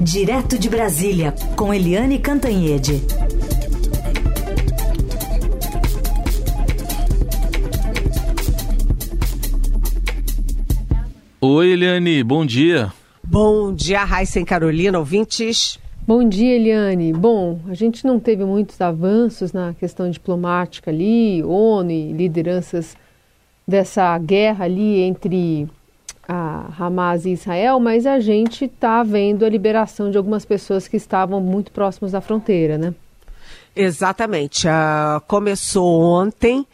Direto de Brasília, com Eliane Cantanhede. Oi, Eliane, bom dia. Bom dia, Raíssa e Carolina, ouvintes. Bom dia, Eliane. Bom, a gente não teve muitos avanços na questão diplomática ali, ONU e lideranças dessa guerra ali entre a Hamas e Israel, mas a gente está vendo a liberação de algumas pessoas que estavam muito próximas da fronteira, né? Exatamente. Uh, começou ontem uh,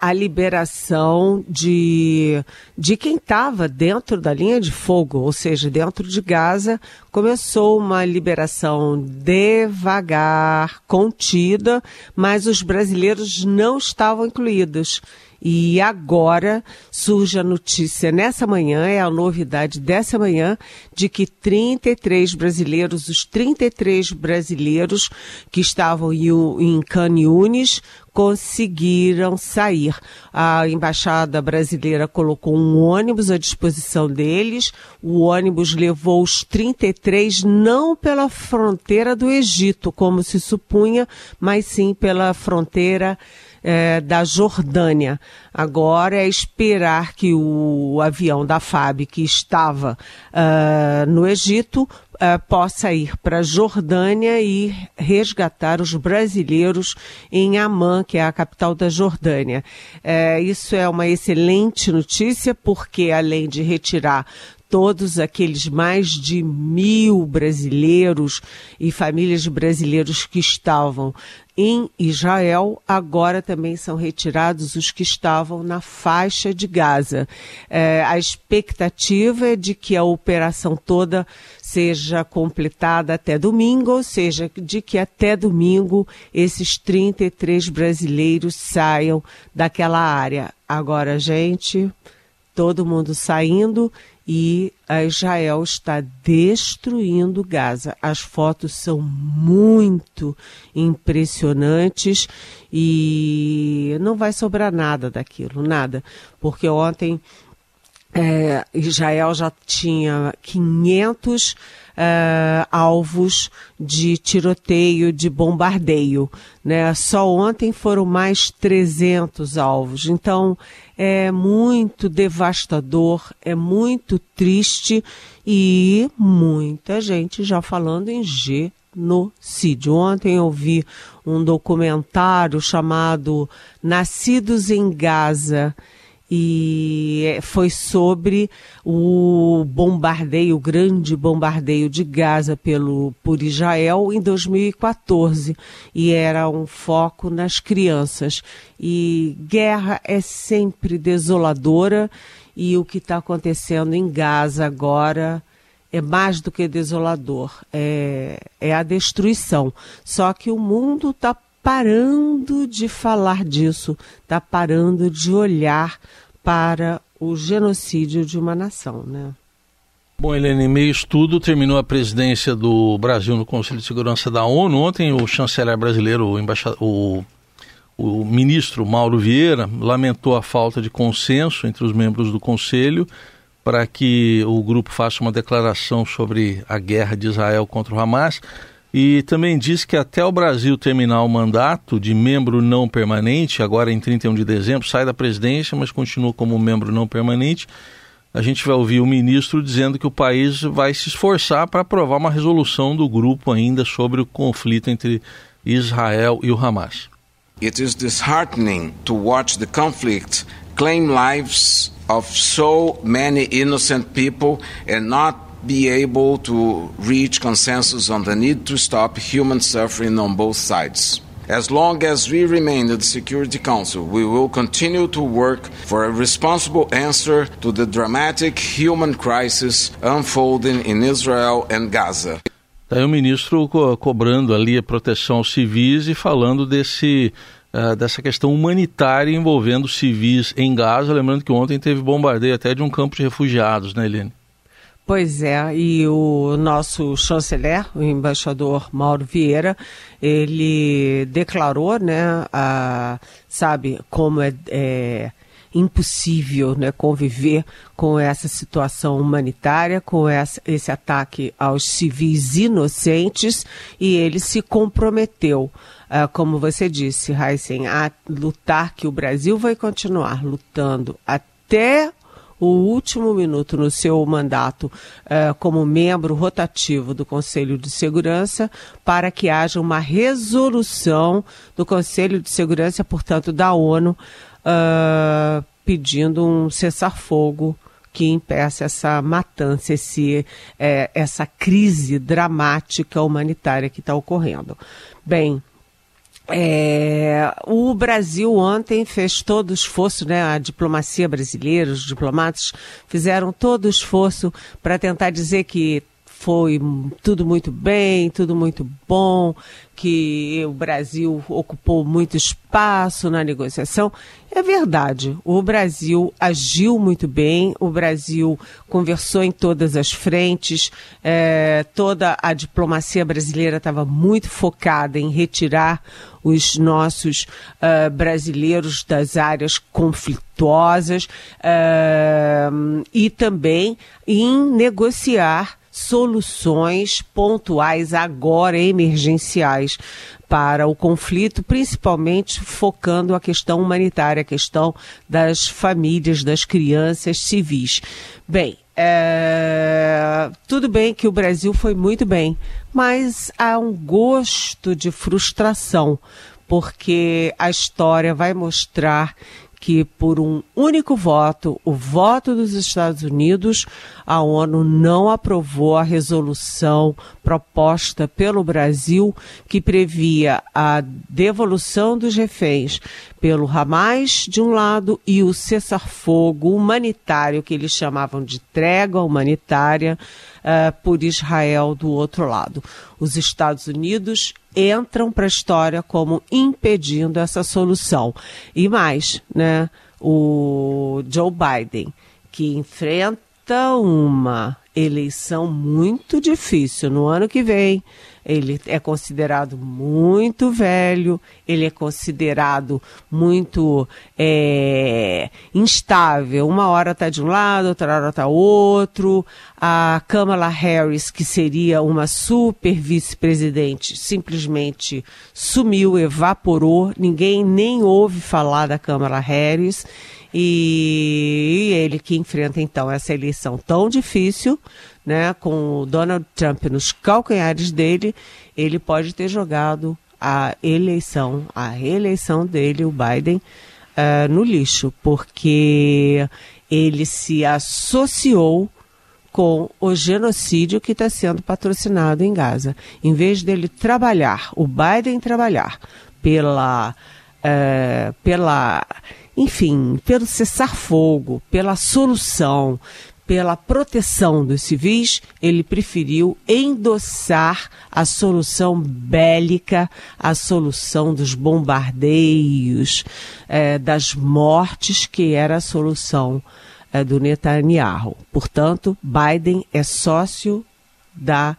a liberação de, de quem estava dentro da linha de fogo, ou seja, dentro de Gaza. Começou uma liberação devagar, contida, mas os brasileiros não estavam incluídos. E agora surge a notícia nessa manhã, é a novidade dessa manhã, de que 33 brasileiros, os 33 brasileiros que estavam em Caniunes, conseguiram sair. A embaixada brasileira colocou um ônibus à disposição deles. O ônibus levou os 33 não pela fronteira do Egito, como se supunha, mas sim pela fronteira é, da Jordânia. Agora é esperar que o avião da FAB, que estava uh, no Egito, uh, possa ir para a Jordânia e resgatar os brasileiros em Amman, que é a capital da Jordânia. Uh, isso é uma excelente notícia, porque além de retirar todos aqueles mais de mil brasileiros e famílias de brasileiros que estavam em Israel, agora também são retirados os que estavam na faixa de Gaza. É, a expectativa é de que a operação toda seja completada até domingo, ou seja, de que até domingo esses 33 brasileiros saiam daquela área. Agora, gente, todo mundo saindo e Israel está destruindo Gaza. As fotos são muito impressionantes e não vai sobrar nada daquilo, nada, porque ontem é, Israel já tinha 500 uh, alvos de tiroteio, de bombardeio. Né? Só ontem foram mais 300 alvos. Então é muito devastador, é muito triste e muita gente já falando em genocídio. Ontem eu vi um documentário chamado Nascidos em Gaza e foi sobre o bombardeio, o grande bombardeio de Gaza pelo, por Israel em 2014 e era um foco nas crianças. E guerra é sempre desoladora e o que está acontecendo em Gaza agora é mais do que desolador, é, é a destruição. Só que o mundo está parando de falar disso, está parando de olhar para o genocídio de uma nação, né? Bom, Helene, em meio estudo terminou a presidência do Brasil no Conselho de Segurança da ONU. Ontem o chanceler brasileiro, o, embaixador, o, o ministro Mauro Vieira, lamentou a falta de consenso entre os membros do Conselho para que o grupo faça uma declaração sobre a guerra de Israel contra o Hamas e também diz que até o Brasil terminar o mandato de membro não permanente, agora em 31 de dezembro, sai da presidência, mas continua como membro não permanente. A gente vai ouvir o ministro dizendo que o país vai se esforçar para aprovar uma resolução do grupo ainda sobre o conflito entre Israel e o Hamas. It is disheartening to watch the conflict claim lives of so many innocent people and not be able to reach consensus on the need to stop human suffering on both sides. As long as we remain at the Security Council, we will continue to work for a responsible answer to the dramatic human crisis unfolding in Israel and Gaza. Daí o ministro co cobrando ali a proteção aos civis e falando desse, uh, dessa questão humanitária envolvendo civis em Gaza. Lembrando que ontem teve bombardeio até de um campo de refugiados, né, Helene? Pois é, e o nosso chanceler, o embaixador Mauro Vieira, ele declarou, né, a, sabe, como é, é impossível né, conviver com essa situação humanitária, com essa, esse ataque aos civis inocentes, e ele se comprometeu, uh, como você disse, Heisen, a lutar que o Brasil vai continuar lutando até o último minuto no seu mandato uh, como membro rotativo do Conselho de Segurança para que haja uma resolução do Conselho de Segurança, portanto, da ONU, uh, pedindo um cessar-fogo que impeça essa matança, esse, é, essa crise dramática humanitária que está ocorrendo. Bem, é, o Brasil ontem fez todo o esforço, né, a diplomacia brasileira, os diplomatas fizeram todo o esforço para tentar dizer que foi tudo muito bem, tudo muito bom, que o Brasil ocupou muito espaço na negociação. É verdade, o Brasil agiu muito bem, o Brasil conversou em todas as frentes, é, toda a diplomacia brasileira estava muito focada em retirar os nossos uh, brasileiros das áreas conflituosas uh, e também em negociar soluções pontuais, agora emergenciais, para o conflito, principalmente focando a questão humanitária, a questão das famílias, das crianças civis. Bem, é... tudo bem que o Brasil foi muito bem, mas há um gosto de frustração, porque a história vai mostrar que, por um único voto, o voto dos Estados Unidos, a ONU não aprovou a resolução proposta pelo Brasil que previa a devolução dos reféns pelo Hamas de um lado e o cessar-fogo humanitário, que eles chamavam de trégua humanitária, uh, por Israel do outro lado. Os Estados Unidos entram para a história como impedindo essa solução. E mais, né, o Joe Biden, que enfrenta uma eleição muito difícil no ano que vem, ele é considerado muito velho, ele é considerado muito é, instável. Uma hora está de um lado, outra hora está outro. A Kamala Harris, que seria uma super vice-presidente, simplesmente sumiu, evaporou. Ninguém nem ouve falar da Kamala Harris. E ele que enfrenta então essa eleição tão difícil, né, com o Donald Trump nos calcanhares dele, ele pode ter jogado a eleição, a reeleição dele, o Biden, uh, no lixo, porque ele se associou com o genocídio que está sendo patrocinado em Gaza. Em vez dele trabalhar, o Biden trabalhar pela, uh, pela enfim, pelo cessar-fogo, pela solução, pela proteção dos civis, ele preferiu endossar a solução bélica, a solução dos bombardeios, é, das mortes, que era a solução é, do Netanyahu. Portanto, Biden é sócio da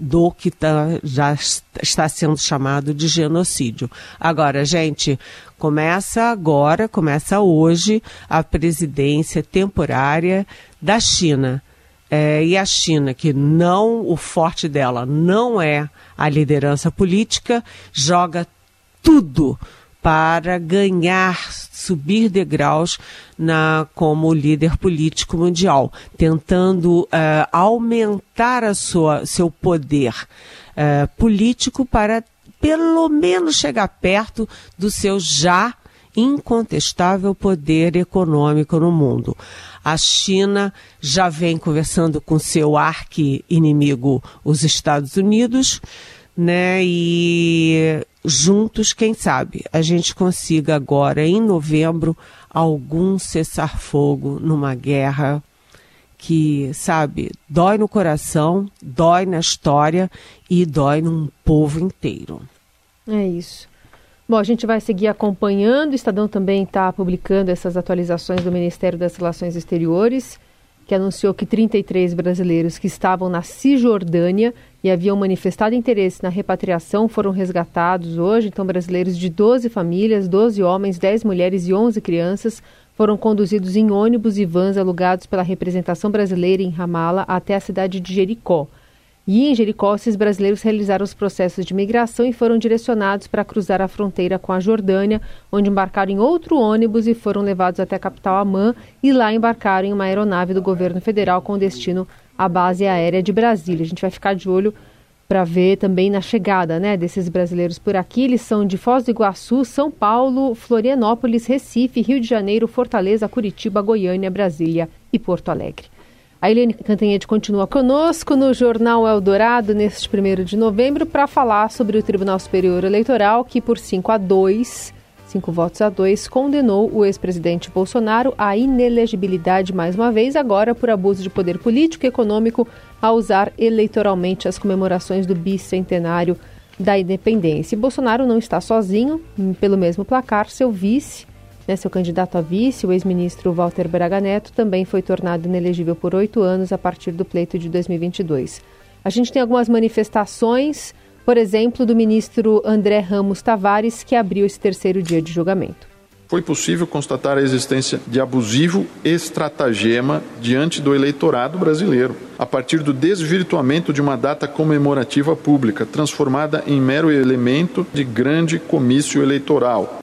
do que tá, já está sendo chamado de genocídio. Agora, gente, começa agora, começa hoje a presidência temporária da China. É, e a China, que não, o forte dela não é a liderança política, joga tudo para ganhar, subir degraus na, como líder político mundial, tentando uh, aumentar a sua, seu poder uh, político para pelo menos chegar perto do seu já incontestável poder econômico no mundo. A China já vem conversando com seu arqui-inimigo, os Estados Unidos, né? E juntos, quem sabe, a gente consiga agora, em novembro, algum cessar-fogo numa guerra que, sabe, dói no coração, dói na história e dói num povo inteiro. É isso. Bom, a gente vai seguir acompanhando. O Estadão também está publicando essas atualizações do Ministério das Relações Exteriores. Que anunciou que 33 brasileiros que estavam na Cisjordânia e haviam manifestado interesse na repatriação foram resgatados hoje. Então, brasileiros de 12 famílias, 12 homens, 10 mulheres e 11 crianças foram conduzidos em ônibus e vans alugados pela representação brasileira em Ramala até a cidade de Jericó. E em Jericó, esses brasileiros realizaram os processos de migração e foram direcionados para cruzar a fronteira com a Jordânia, onde embarcaram em outro ônibus e foram levados até a capital Amã e lá embarcaram em uma aeronave do governo federal com destino à base aérea de Brasília. A gente vai ficar de olho para ver também na chegada né, desses brasileiros por aqui. Eles são de Foz do Iguaçu, São Paulo, Florianópolis, Recife, Rio de Janeiro, Fortaleza, Curitiba, Goiânia, Brasília e Porto Alegre. A Eliane Cantanhede continua conosco no Jornal Eldorado neste 1 de novembro para falar sobre o Tribunal Superior Eleitoral que, por 5 a 2, 5 votos a 2, condenou o ex-presidente Bolsonaro à inelegibilidade mais uma vez, agora por abuso de poder político e econômico a usar eleitoralmente as comemorações do bicentenário da independência. E Bolsonaro não está sozinho, pelo mesmo placar, seu vice né, seu candidato a vice, o ex-ministro Walter Braga Neto, também foi tornado inelegível por oito anos a partir do pleito de 2022. A gente tem algumas manifestações, por exemplo, do ministro André Ramos Tavares, que abriu esse terceiro dia de julgamento foi possível constatar a existência de abusivo estratagema diante do eleitorado brasileiro, a partir do desvirtuamento de uma data comemorativa pública, transformada em mero elemento de grande comício eleitoral.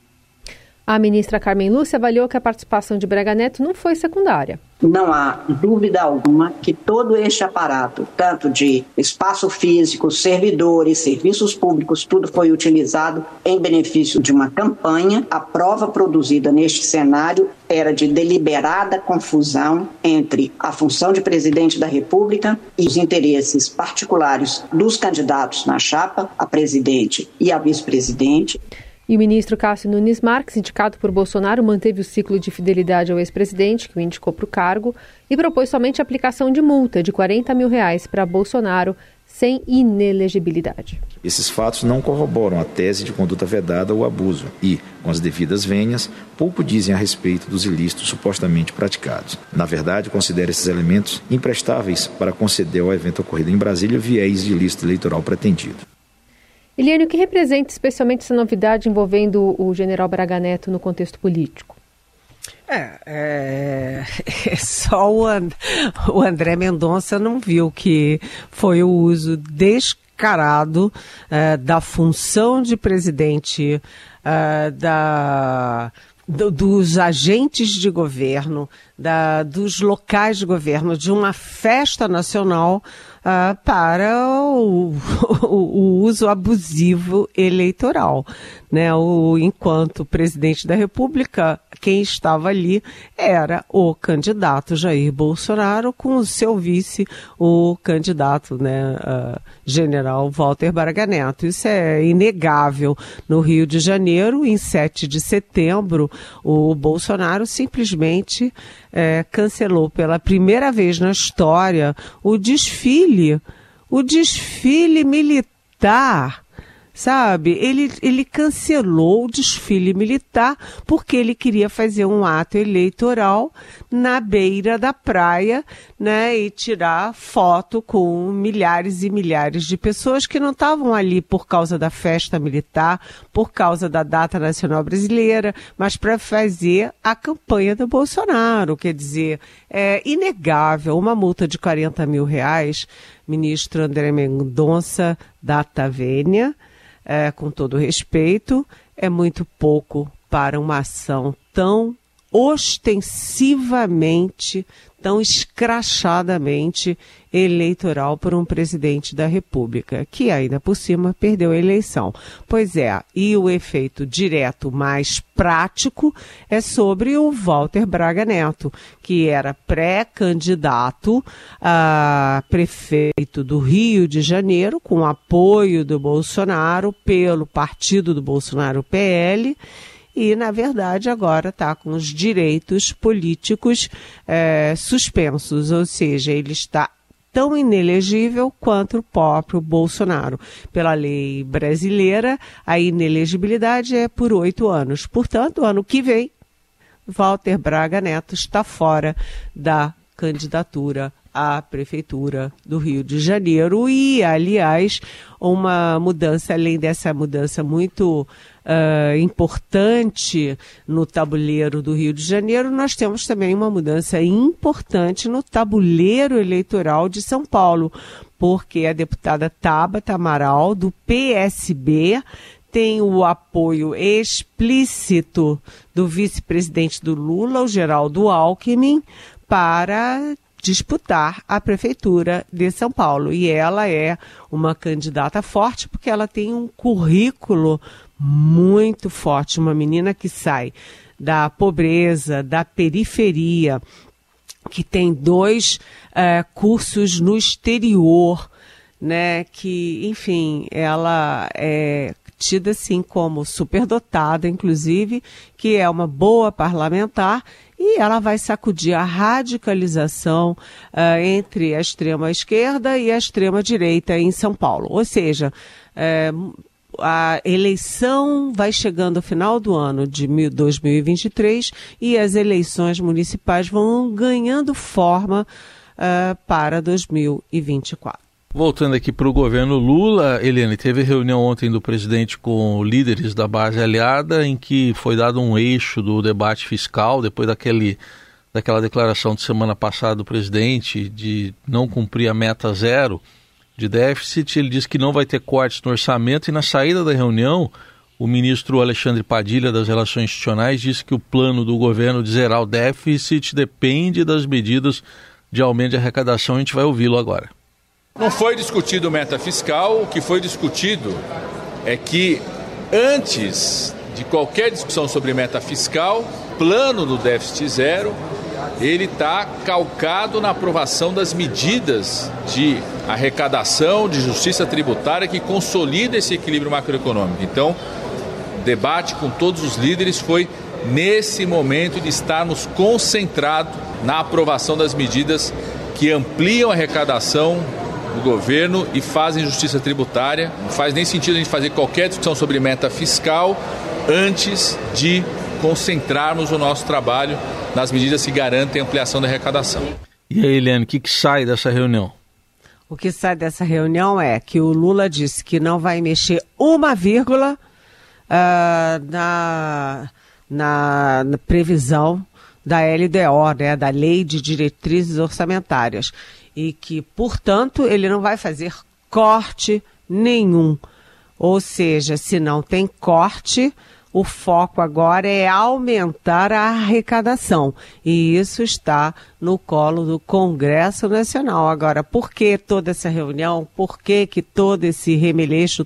A ministra Carmen Lúcia avaliou que a participação de Braga Neto não foi secundária. Não há dúvida alguma que todo este aparato, tanto de espaço físico, servidores, serviços públicos, tudo foi utilizado em benefício de uma campanha. A prova produzida neste cenário era de deliberada confusão entre a função de presidente da República e os interesses particulares dos candidatos na chapa, a presidente e a vice-presidente. E o ministro Cássio Nunes Marques, indicado por Bolsonaro, manteve o ciclo de fidelidade ao ex-presidente, que o indicou para o cargo, e propôs somente a aplicação de multa de 40 mil reais para Bolsonaro, sem inelegibilidade. Esses fatos não corroboram a tese de conduta vedada ou abuso e, com as devidas venhas, pouco dizem a respeito dos ilícitos supostamente praticados. Na verdade, considera esses elementos imprestáveis para conceder ao evento ocorrido em Brasília viés de ilícito eleitoral pretendido. Eliane, o que representa especialmente essa novidade envolvendo o general Braga Neto no contexto político? É, é, é só o, And, o André Mendonça não viu que foi o uso descarado é, da função de presidente é, da do, dos agentes de governo, da, dos locais de governo, de uma festa nacional uh, para o, o, uso abusivo eleitoral. Né? O, enquanto presidente da República, quem estava ali era o candidato Jair Bolsonaro, com o seu vice, o candidato né, uh, general Walter Braga Neto. Isso é inegável. No Rio de Janeiro, em 7 de setembro, o Bolsonaro simplesmente é, cancelou pela primeira vez na história o desfile, o desfile militar sabe? Ele, ele cancelou o desfile militar porque ele queria fazer um ato eleitoral na beira da praia, né? E tirar foto com milhares e milhares de pessoas que não estavam ali por causa da festa militar, por causa da data nacional brasileira, mas para fazer a campanha do Bolsonaro. Quer dizer, é inegável uma multa de 40 mil reais. Ministro André Mendonça da Tavênia, é, com todo respeito, é muito pouco para uma ação tão ostensivamente, tão escrachadamente eleitoral por um presidente da República, que ainda por cima perdeu a eleição. Pois é, e o efeito direto mais prático é sobre o Walter Braga Neto, que era pré-candidato a prefeito do Rio de Janeiro, com apoio do Bolsonaro pelo partido do Bolsonaro PL e, na verdade, agora está com os direitos políticos é, suspensos, ou seja, ele está tão inelegível quanto o próprio Bolsonaro. Pela lei brasileira, a inelegibilidade é por oito anos. Portanto, ano que vem, Walter Braga Neto está fora da candidatura à Prefeitura do Rio de Janeiro. E, aliás, uma mudança, além dessa mudança muito uh, importante no tabuleiro do Rio de Janeiro, nós temos também uma mudança importante no tabuleiro eleitoral de São Paulo, porque a deputada Tabata Amaral, do PSB, tem o apoio explícito do vice-presidente do Lula, o Geraldo Alckmin, para disputar a prefeitura de São Paulo. E ela é uma candidata forte porque ela tem um currículo muito forte, uma menina que sai da pobreza, da periferia, que tem dois uh, cursos no exterior, né? Que, enfim, ela é tida assim como superdotada, inclusive, que é uma boa parlamentar e ela vai sacudir a radicalização uh, entre a extrema esquerda e a extrema direita em São Paulo. Ou seja, uh, a eleição vai chegando ao final do ano de 2023 e as eleições municipais vão ganhando forma uh, para 2024. Voltando aqui para o governo Lula, Eliane, teve reunião ontem do presidente com líderes da base aliada, em que foi dado um eixo do debate fiscal, depois daquele, daquela declaração de semana passada do presidente de não cumprir a meta zero de déficit. Ele disse que não vai ter cortes no orçamento e na saída da reunião, o ministro Alexandre Padilha das Relações Institucionais disse que o plano do governo de zerar o déficit depende das medidas de aumento de arrecadação. A gente vai ouvi-lo agora. Não foi discutido meta fiscal, o que foi discutido é que antes de qualquer discussão sobre meta fiscal, plano do déficit zero, ele está calcado na aprovação das medidas de arrecadação, de justiça tributária que consolida esse equilíbrio macroeconômico. Então, o debate com todos os líderes foi nesse momento de estarmos concentrados na aprovação das medidas que ampliam a arrecadação, do governo e fazem justiça tributária. Não faz nem sentido a gente fazer qualquer discussão sobre meta fiscal antes de concentrarmos o nosso trabalho nas medidas que garantem a ampliação da arrecadação. E aí, Eliane, o que, que sai dessa reunião? O que sai dessa reunião é que o Lula disse que não vai mexer uma vírgula uh, na, na, na previsão da LDO, né, da Lei de Diretrizes Orçamentárias e que, portanto, ele não vai fazer corte nenhum. Ou seja, se não tem corte, o foco agora é aumentar a arrecadação. E isso está no colo do Congresso Nacional. Agora, por que toda essa reunião? Por que, que todo esse remeleixo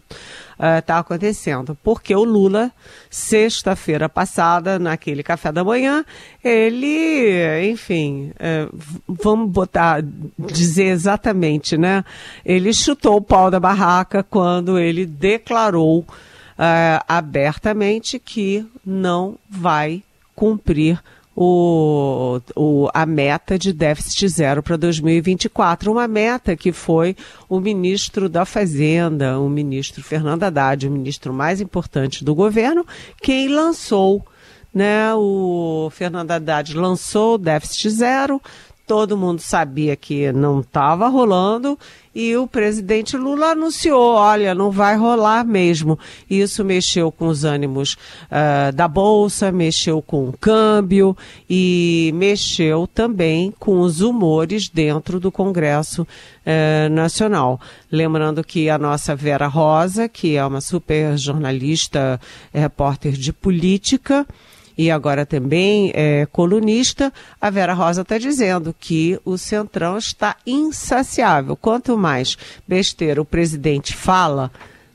está uh, acontecendo? Porque o Lula, sexta-feira passada, naquele café da manhã, ele, enfim, uh, vamos botar, dizer exatamente, né? Ele chutou o pau da barraca quando ele declarou uh, abertamente que não vai cumprir o, o, a meta de déficit zero para 2024. Uma meta que foi o ministro da Fazenda, o ministro Fernando Haddad, o ministro mais importante do governo, quem lançou. Né, o Fernando Haddad lançou o déficit zero, todo mundo sabia que não estava rolando e o presidente Lula anunciou: olha, não vai rolar mesmo. Isso mexeu com os ânimos uh, da Bolsa, mexeu com o câmbio e mexeu também com os humores dentro do Congresso uh, Nacional. Lembrando que a nossa Vera Rosa, que é uma super jornalista, repórter de política, e agora também é colunista, a Vera Rosa está dizendo que o Centrão está insaciável. Quanto mais besteira o presidente fala,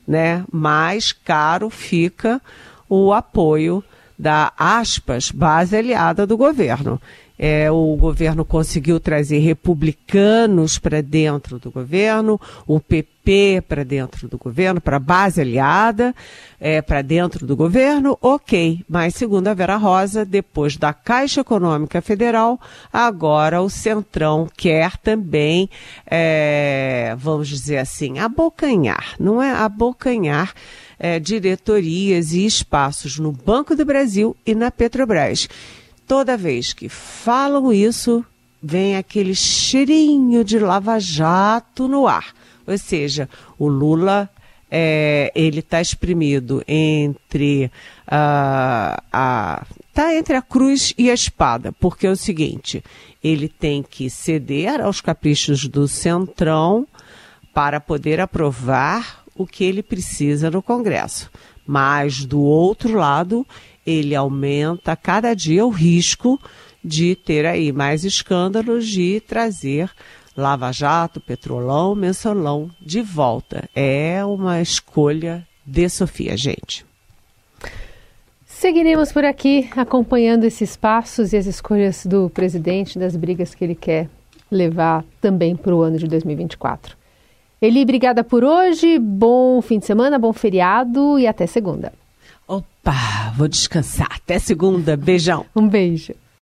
né, mais caro fica o apoio da aspas base aliada do governo. É, o governo conseguiu trazer republicanos para dentro do governo, o PP para dentro do governo, para a base aliada, é, para dentro do governo, ok. Mas, segundo a Vera Rosa, depois da Caixa Econômica Federal, agora o Centrão quer também, é, vamos dizer assim, abocanhar, não é? Abocanhar. É, diretorias e espaços no Banco do Brasil e na Petrobras toda vez que falam isso, vem aquele cheirinho de lava-jato no ar. Ou seja, o Lula é, ele está exprimido entre a tá entre a cruz e a espada, porque é o seguinte, ele tem que ceder aos caprichos do centrão para poder aprovar o que ele precisa no Congresso. Mas do outro lado, ele aumenta cada dia o risco de ter aí mais escândalos de trazer Lava Jato, Petrolão, Mensalão de volta. É uma escolha de Sofia, gente. Seguiremos por aqui acompanhando esses passos e as escolhas do presidente, das brigas que ele quer levar também para o ano de 2024. Eli, obrigada por hoje, bom fim de semana, bom feriado e até segunda. Opa, vou descansar. Até segunda. Beijão. um beijo.